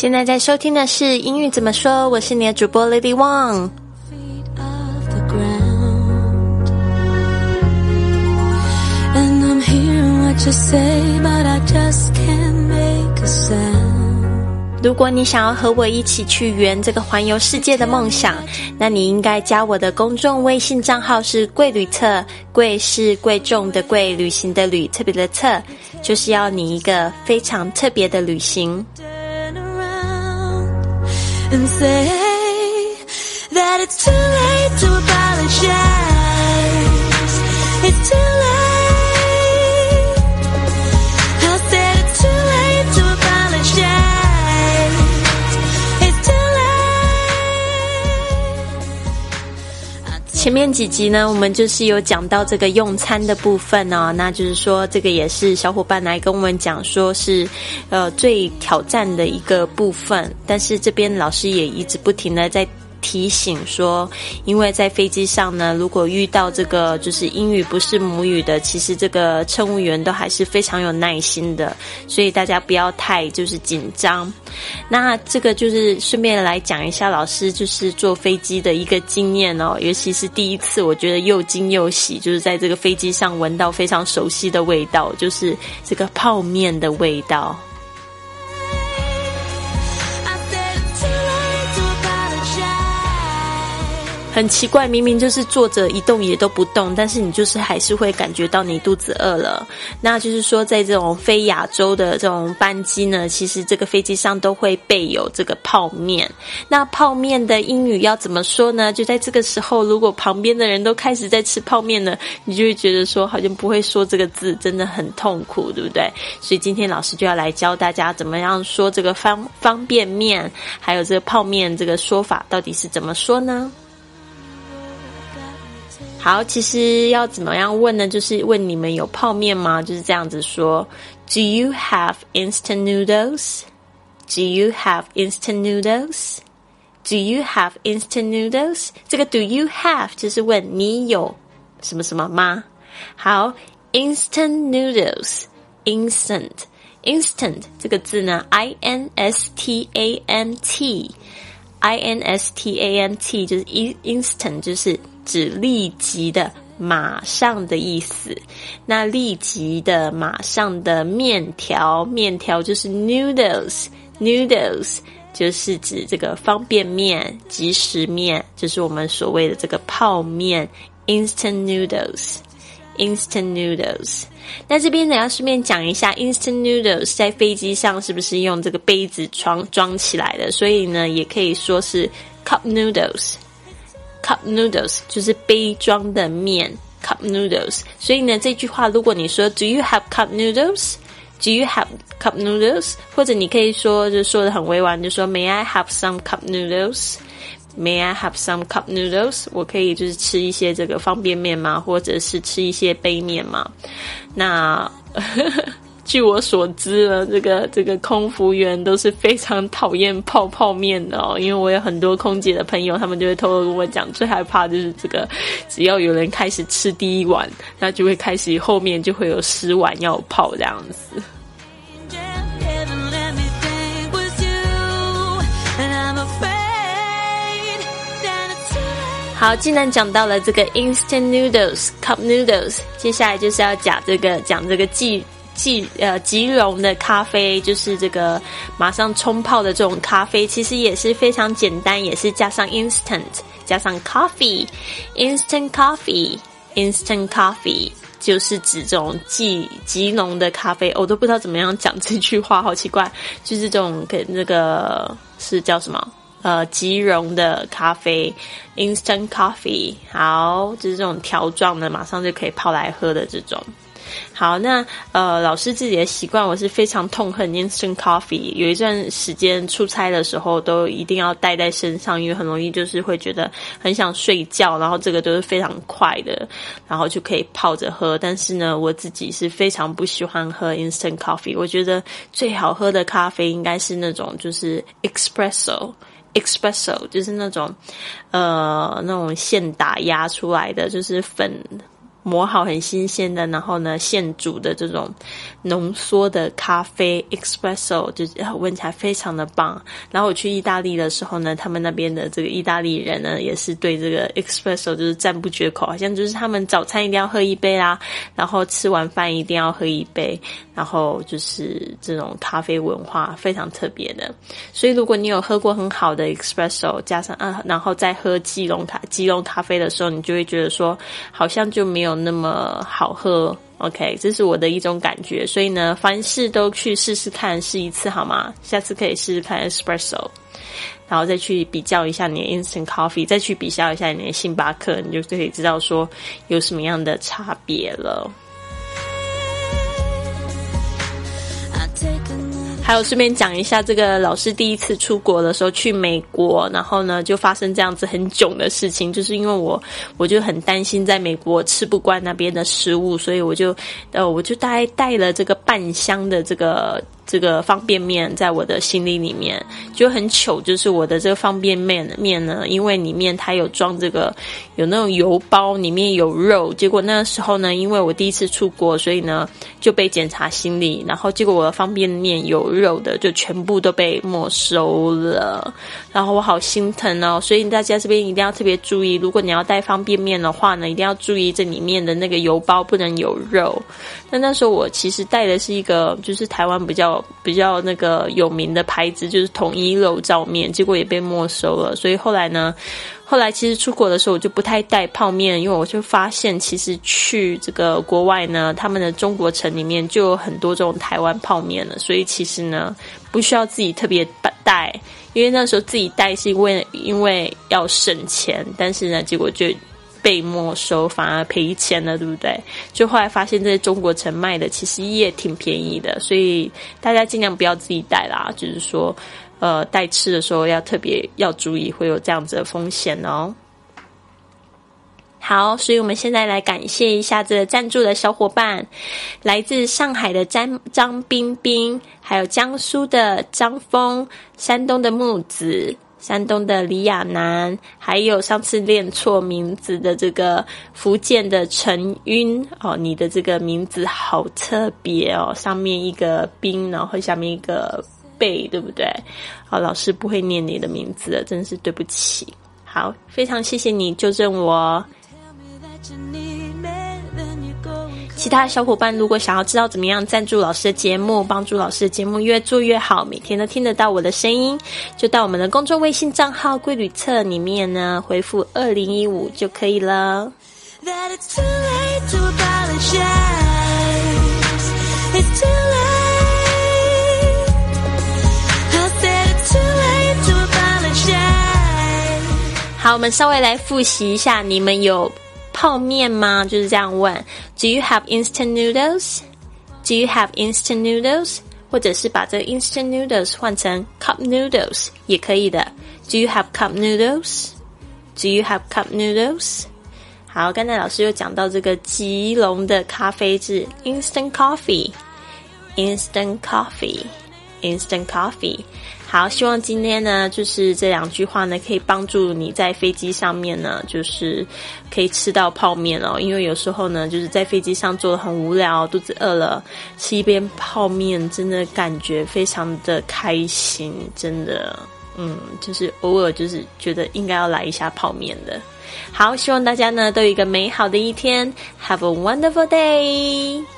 现在在收听的是英语怎么说？我是你的主播 Lady Wang。如果你想要和我一起去圆这个环游世界的梦想，那你应该加我的公众微信账号是“贵旅特”，贵是贵重的贵，旅行的旅，特别的特，就是要你一个非常特别的旅行。And say that it's too late to apologize. It's too late. 前面几集呢，我们就是有讲到这个用餐的部分哦，那就是说这个也是小伙伴来跟我们讲，说是呃最挑战的一个部分，但是这边老师也一直不停的在。提醒说，因为在飞机上呢，如果遇到这个就是英语不是母语的，其实这个乘务员都还是非常有耐心的，所以大家不要太就是紧张。那这个就是顺便来讲一下，老师就是坐飞机的一个经验哦，尤其是第一次，我觉得又惊又喜，就是在这个飞机上闻到非常熟悉的味道，就是这个泡面的味道。很奇怪，明明就是坐着一动也都不动，但是你就是还是会感觉到你肚子饿了。那就是说，在这种非亚洲的这种班机呢，其实这个飞机上都会备有这个泡面。那泡面的英语要怎么说呢？就在这个时候，如果旁边的人都开始在吃泡面了，你就会觉得说好像不会说这个字，真的很痛苦，对不对？所以今天老师就要来教大家怎么样说这个方方便面，还有这个泡面这个说法到底是怎么说呢？好，其实要怎么样问呢？就是问你们有泡面吗？就是这样子说：Do you have instant noodles? Do you have instant noodles? Do you have instant noodles? 这个 Do you have 就是问你有什么什么吗？好，instant noodles，instant instant 这个字呢，I N S T A N T，I N S T A N T 就是 instant 就是。指立即的、马上的意思。那立即的、马上的面条，面条就是 noodles，noodles 就是指这个方便面、即食面，就是我们所谓的这个泡面，instant noodles，instant noodles。那这边呢，要顺便讲一下，instant noodles 在飞机上是不是用这个杯子装装起来的？所以呢，也可以说是 cup noodles。Cup noodles 就是杯装的面，cup noodles。所以呢，这句话如果你说 Do you have cup noodles？Do you have cup noodles？或者你可以说，就说的很委婉，就说 May I have some cup noodles？May I have some cup noodles？我可以就是吃一些这个方便面吗？或者是吃一些杯面吗？那。据我所知呢，这个这个空服员都是非常讨厌泡泡面的哦。因为我有很多空姐的朋友，他们就会偷偷跟我讲，最害怕就是这个，只要有人开始吃第一碗，那就会开始后面就会有十碗要泡这样子。好，既然讲到了这个 instant noodles cup noodles，接下来就是要讲这个讲这个记。即呃即溶的咖啡，就是这个马上冲泡的这种咖啡，其实也是非常简单，也是加上 instant，加上 coffee，instant coffee，instant coffee，就是指这种即即溶的咖啡。我都不知道怎么样讲这句话，好奇怪，就是这种跟那个是叫什么呃即溶的咖啡，instant coffee，好，就是这种条状的，马上就可以泡来喝的这种。好，那呃，老师自己的习惯，我是非常痛恨 instant coffee。有一段时间出差的时候，都一定要带在身上，因为很容易就是会觉得很想睡觉，然后这个都是非常快的，然后就可以泡着喝。但是呢，我自己是非常不喜欢喝 instant coffee。我觉得最好喝的咖啡应该是那种就是 espresso，espresso 就是那种呃那种现打压出来的，就是粉。磨好很新鲜的，然后呢现煮的这种浓缩的咖啡 espresso，就是闻起来非常的棒。然后我去意大利的时候呢，他们那边的这个意大利人呢，也是对这个 espresso 就是赞不绝口，好像就是他们早餐一定要喝一杯啦，然后吃完饭一定要喝一杯，然后就是这种咖啡文化非常特别的。所以如果你有喝过很好的 espresso，加上啊，然后再喝基隆咖基隆咖啡的时候，你就会觉得说，好像就没有。那么好喝，OK，这是我的一种感觉。所以呢，凡事都去试试看，试一次好吗？下次可以试试看 espresso，然后再去比较一下你的 instant coffee，再去比较一下你的星巴克，你就可以知道说有什么样的差别了。还有顺便讲一下，这个老师第一次出国的时候去美国，然后呢就发生这样子很囧的事情，就是因为我我就很担心在美国吃不惯那边的食物，所以我就呃我就大概带了这个半箱的这个。这个方便面在我的行李里面就很糗，就是我的这个方便面面呢，因为里面它有装这个有那种油包，里面有肉。结果那时候呢，因为我第一次出国，所以呢就被检查行李，然后结果我的方便面有肉的就全部都被没收了，然后我好心疼哦。所以大家这边一定要特别注意，如果你要带方便面的话呢，一定要注意这里面的那个油包不能有肉。那那时候我其实带的是一个就是台湾比较。比较那个有名的牌子就是统一肉燥面，结果也被没收了。所以后来呢，后来其实出国的时候我就不太带泡面，因为我就发现其实去这个国外呢，他们的中国城里面就有很多这种台湾泡面了。所以其实呢，不需要自己特别带，因为那时候自己带是因为因为要省钱，但是呢，结果就。被没收反而赔钱了，对不对？就后来发现这些中国城卖的其实也挺便宜的，所以大家尽量不要自己带啦。就是说，呃，带吃的时候要特别要注意，会有这样子的风险哦。好，所以我们现在来感谢一下这赞助的小伙伴，来自上海的张张冰冰，还有江苏的张峰，山东的木子。山东的李亚楠，还有上次练错名字的这个福建的陈晕哦，你的这个名字好特别哦，上面一个冰，然后下面一个贝，对不对？好，老师不会念你的名字了，真是对不起。好，非常谢谢你纠正我。其他小伙伴如果想要知道怎么样赞助老师的节目，帮助老师的节目越做越好，每天都听得到我的声音，就到我们的公众微信账号“贵旅册”里面呢，回复“二零一五”就可以了。好，我们稍微来复习一下，你们有。泡面吗？就是这样问。Do you have instant noodles? Do you have instant noodles? 或者是把这 instant noodles 换成 cup noodles 也可以的。Do you have cup noodles? Do you have cup noodles? 好，刚才老师又讲到这个吉隆的咖啡是 instant coffee, instant coffee, instant coffee。好，希望今天呢，就是这两句话呢，可以帮助你在飞机上面呢，就是可以吃到泡面哦。因为有时候呢，就是在飞机上坐的很无聊，肚子饿了，吃一边泡面，真的感觉非常的开心，真的，嗯，就是偶尔就是觉得应该要来一下泡面的。好，希望大家呢都有一个美好的一天，Have a wonderful day。